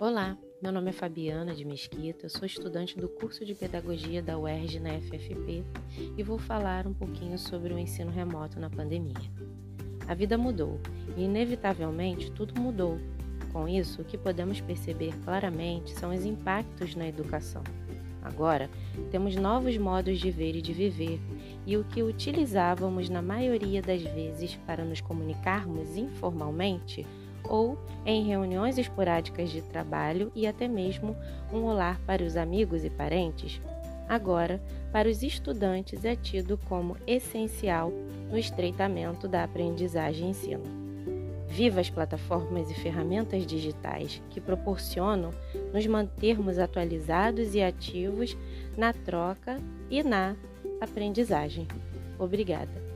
Olá, meu nome é Fabiana de Mesquita, sou estudante do curso de Pedagogia da UERJ na FFP e vou falar um pouquinho sobre o ensino remoto na pandemia. A vida mudou e, inevitavelmente, tudo mudou. Com isso, o que podemos perceber claramente são os impactos na educação. Agora, temos novos modos de ver e de viver, e o que utilizávamos na maioria das vezes para nos comunicarmos informalmente ou em reuniões esporádicas de trabalho e até mesmo um olá para os amigos e parentes, agora, para os estudantes, é tido como essencial no estreitamento da aprendizagem e ensino. Viva as plataformas e ferramentas digitais que proporcionam nos mantermos atualizados e ativos na troca e na aprendizagem. Obrigada.